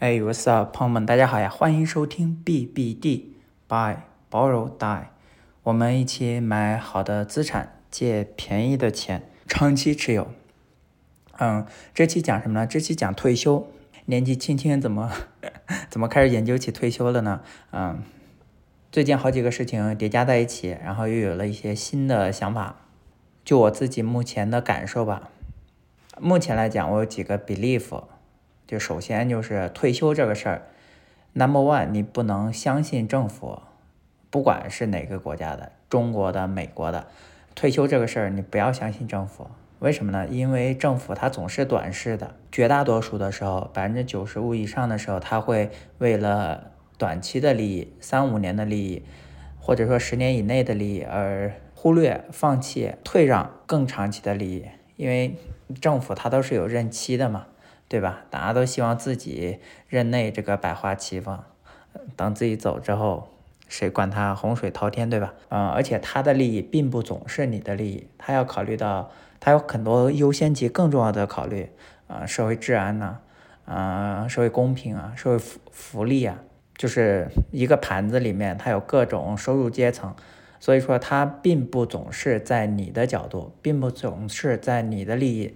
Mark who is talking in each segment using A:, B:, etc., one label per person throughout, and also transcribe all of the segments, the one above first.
A: 哎，What's up，朋友们，大家好呀！欢迎收听 BBD，Buy Borrow Die，我们一起买好的资产，借便宜的钱，长期持有。嗯，这期讲什么呢？这期讲退休。年纪轻轻怎么 怎么开始研究起退休了呢？嗯，最近好几个事情叠加在一起，然后又有了一些新的想法。就我自己目前的感受吧，目前来讲，我有几个 belief。就首先就是退休这个事儿，Number one，你不能相信政府，不管是哪个国家的，中国的、美国的，退休这个事儿你不要相信政府。为什么呢？因为政府它总是短视的，绝大多数的时候，百分之九十五以上的时候，他会为了短期的利益，三五年的利益，或者说十年以内的利益而忽略、放弃、退让更长期的利益。因为政府它都是有任期的嘛。对吧？大家都希望自己任内这个百花齐放，等自己走之后，谁管他洪水滔天，对吧？嗯，而且他的利益并不总是你的利益，他要考虑到他有很多优先级更重要的考虑，啊，社会治安呐，啊，社会公平啊，社会福福利啊，就是一个盘子里面它有各种收入阶层，所以说它并不总是在你的角度，并不总是在你的利益。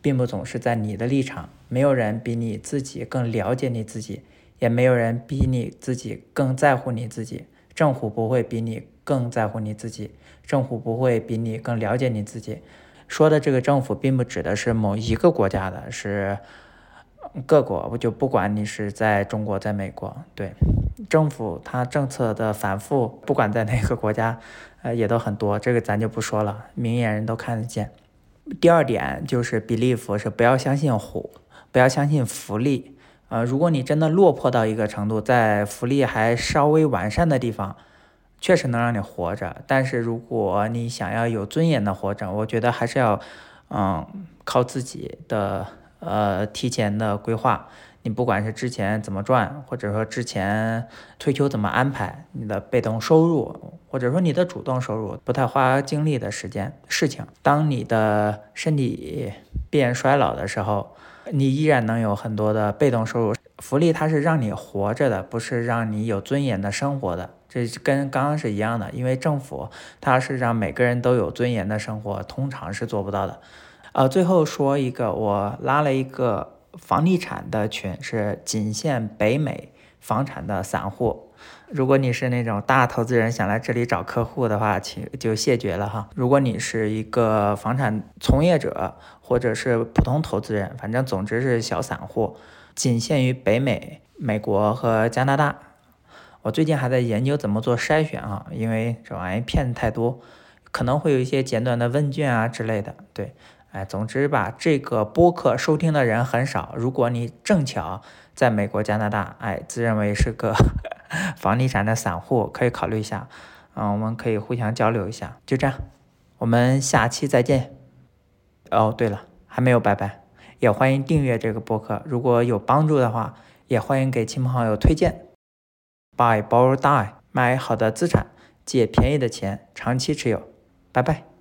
A: 并不总是在你的立场，没有人比你自己更了解你自己，也没有人比你自己更在乎你自己。政府不会比你更在乎你自己，政府不会比你更了解你自己。说的这个政府，并不指的是某一个国家的，是各国。我就不管你是在中国，在美国，对政府它政策的反复，不管在哪个国家，呃，也都很多。这个咱就不说了，明眼人都看得见。第二点就是 belief 是不要相信虎，不要相信福利。呃，如果你真的落魄到一个程度，在福利还稍微完善的地方，确实能让你活着。但是如果你想要有尊严的活着，我觉得还是要，嗯，靠自己的，呃，提前的规划。你不管是之前怎么赚，或者说之前退休怎么安排，你的被动收入，或者说你的主动收入，不太花精力的时间事情，当你的身体变衰老的时候，你依然能有很多的被动收入。福利它是让你活着的，不是让你有尊严的生活的，这跟刚刚是一样的。因为政府它是让每个人都有尊严的生活，通常是做不到的。呃，最后说一个，我拉了一个。房地产的群是仅限北美房产的散户。如果你是那种大投资人想来这里找客户的话，请就谢绝了哈。如果你是一个房产从业者或者是普通投资人，反正总之是小散户，仅限于北美、美国和加拿大。我最近还在研究怎么做筛选啊，因为这玩意骗子太多，可能会有一些简短的问卷啊之类的，对。哎，总之吧，这个播客收听的人很少。如果你正巧在美国、加拿大，哎，自认为是个 房地产的散户，可以考虑一下。嗯，我们可以互相交流一下。就这样，我们下期再见。哦，对了，还没有拜拜，也欢迎订阅这个播客。如果有帮助的话，也欢迎给亲朋好友推荐。Buy, borrow, die，买好的资产，借便宜的钱，长期持有。拜拜。